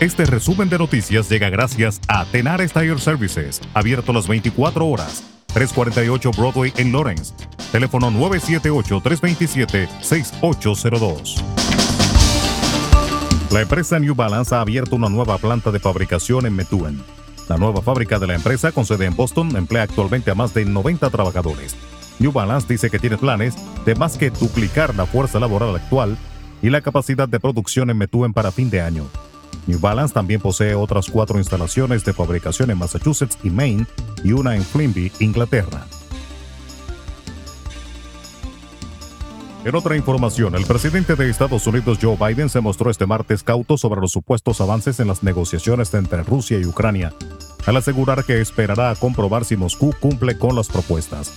Este resumen de noticias llega gracias a Tenar Tire Services, abierto las 24 horas. 348 Broadway en Lawrence. Teléfono 978-327-6802. La empresa New Balance ha abierto una nueva planta de fabricación en Methuen. La nueva fábrica de la empresa, con sede en Boston, emplea actualmente a más de 90 trabajadores. New Balance dice que tiene planes de más que duplicar la fuerza laboral actual y la capacidad de producción en Methuen para fin de año. New Balance también posee otras cuatro instalaciones de fabricación en Massachusetts y Maine y una en Flimby, Inglaterra. En otra información, el presidente de Estados Unidos Joe Biden se mostró este martes cauto sobre los supuestos avances en las negociaciones entre Rusia y Ucrania, al asegurar que esperará a comprobar si Moscú cumple con las propuestas.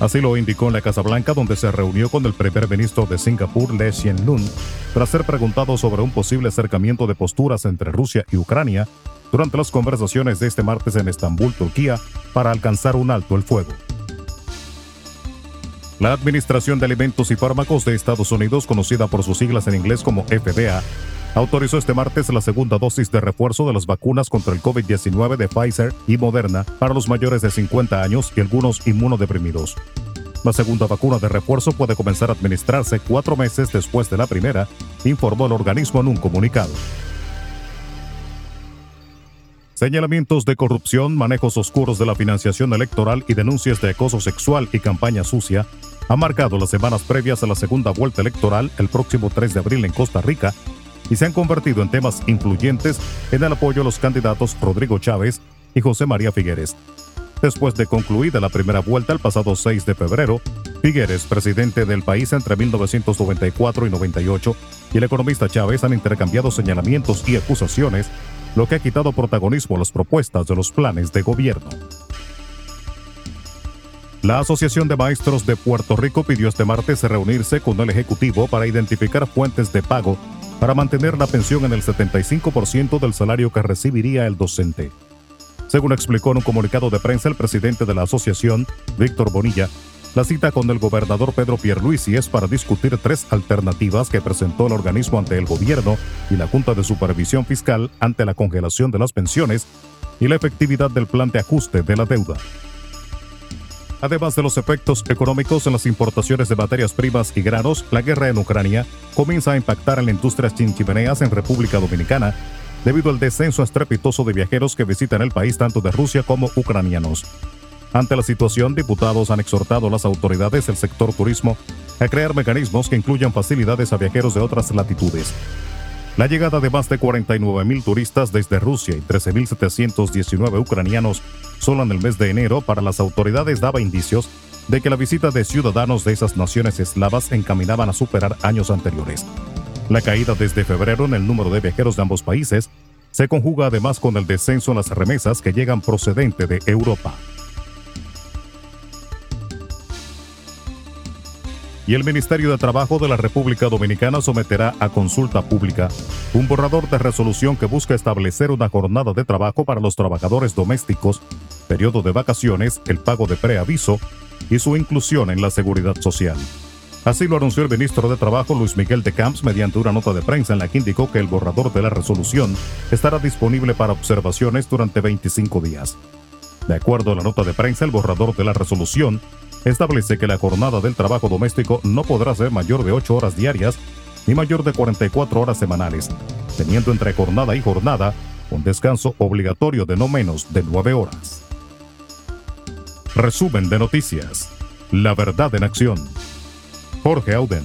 Así lo indicó en la Casa Blanca, donde se reunió con el primer ministro de Singapur, Lee Hsien Loong, tras ser preguntado sobre un posible acercamiento de posturas entre Rusia y Ucrania durante las conversaciones de este martes en Estambul, Turquía, para alcanzar un alto el fuego. La Administración de Alimentos y Fármacos de Estados Unidos, conocida por sus siglas en inglés como FDA, autorizó este martes la segunda dosis de refuerzo de las vacunas contra el COVID-19 de Pfizer y Moderna para los mayores de 50 años y algunos inmunodeprimidos. La segunda vacuna de refuerzo puede comenzar a administrarse cuatro meses después de la primera, informó el organismo en un comunicado. Señalamientos de corrupción, manejos oscuros de la financiación electoral y denuncias de acoso sexual y campaña sucia han marcado las semanas previas a la segunda vuelta electoral el próximo 3 de abril en Costa Rica y se han convertido en temas influyentes en el apoyo a los candidatos Rodrigo Chávez y José María Figueres. Después de concluida la primera vuelta el pasado 6 de febrero, Figueres, presidente del país entre 1994 y 98, y el economista Chávez han intercambiado señalamientos y acusaciones lo que ha quitado protagonismo a las propuestas de los planes de gobierno. La Asociación de Maestros de Puerto Rico pidió este martes reunirse con el Ejecutivo para identificar fuentes de pago para mantener la pensión en el 75% del salario que recibiría el docente. Según explicó en un comunicado de prensa el presidente de la asociación, Víctor Bonilla, la cita con el gobernador Pedro Pierluisi es para discutir tres alternativas que presentó el organismo ante el gobierno y la Junta de Supervisión Fiscal ante la congelación de las pensiones y la efectividad del plan de ajuste de la deuda. Además de los efectos económicos en las importaciones de materias primas y granos, la guerra en Ucrania comienza a impactar en la industria chinchimeneas en República Dominicana debido al descenso estrepitoso de viajeros que visitan el país tanto de Rusia como ucranianos. Ante la situación, diputados han exhortado a las autoridades del sector turismo a crear mecanismos que incluyan facilidades a viajeros de otras latitudes. La llegada de más de 49.000 turistas desde Rusia y 13.719 ucranianos solo en el mes de enero para las autoridades daba indicios de que la visita de ciudadanos de esas naciones eslavas encaminaban a superar años anteriores. La caída desde febrero en el número de viajeros de ambos países se conjuga además con el descenso en las remesas que llegan procedente de Europa. Y el Ministerio de Trabajo de la República Dominicana someterá a consulta pública un borrador de resolución que busca establecer una jornada de trabajo para los trabajadores domésticos, periodo de vacaciones, el pago de preaviso y su inclusión en la seguridad social. Así lo anunció el ministro de Trabajo Luis Miguel de Camps mediante una nota de prensa en la que indicó que el borrador de la resolución estará disponible para observaciones durante 25 días. De acuerdo a la nota de prensa, el borrador de la resolución establece que la jornada del trabajo doméstico no podrá ser mayor de 8 horas diarias ni mayor de 44 horas semanales, teniendo entre jornada y jornada un descanso obligatorio de no menos de 9 horas. Resumen de noticias. La verdad en acción. Jorge Auden.